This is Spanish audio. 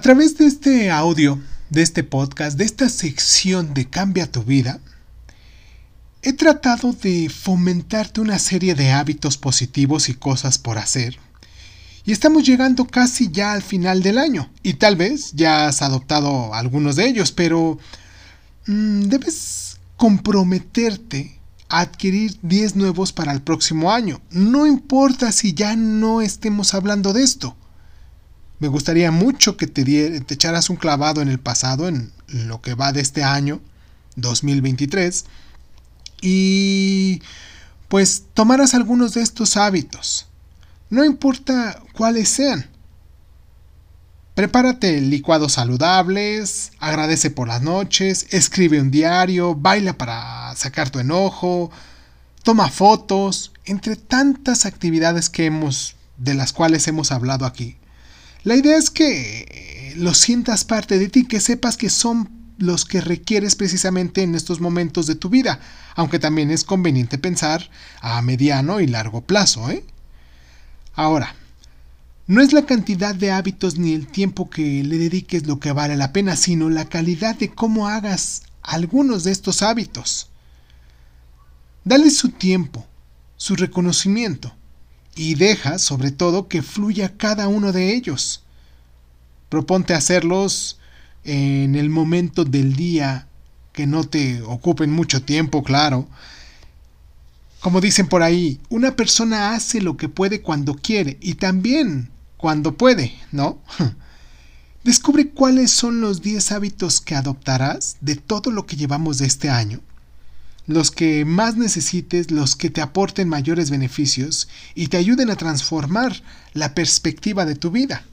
A través de este audio, de este podcast, de esta sección de Cambia tu vida, he tratado de fomentarte una serie de hábitos positivos y cosas por hacer. Y estamos llegando casi ya al final del año, y tal vez ya has adoptado algunos de ellos, pero mm, debes comprometerte a adquirir 10 nuevos para el próximo año. No importa si ya no estemos hablando de esto. Me gustaría mucho que te, te echaras un clavado en el pasado, en lo que va de este año, 2023, y pues tomaras algunos de estos hábitos. No importa cuáles sean. Prepárate licuados saludables, agradece por las noches, escribe un diario, baila para sacar tu enojo, toma fotos, entre tantas actividades que hemos de las cuales hemos hablado aquí. La idea es que lo sientas parte de ti, que sepas que son los que requieres precisamente en estos momentos de tu vida, aunque también es conveniente pensar a mediano y largo plazo. ¿eh? Ahora, no es la cantidad de hábitos ni el tiempo que le dediques lo que vale la pena, sino la calidad de cómo hagas algunos de estos hábitos. Dale su tiempo, su reconocimiento, y deja, sobre todo, que fluya cada uno de ellos. Proponte hacerlos en el momento del día que no te ocupen mucho tiempo, claro. Como dicen por ahí, una persona hace lo que puede cuando quiere y también cuando puede, ¿no? Descubre cuáles son los 10 hábitos que adoptarás de todo lo que llevamos este año. Los que más necesites, los que te aporten mayores beneficios y te ayuden a transformar la perspectiva de tu vida.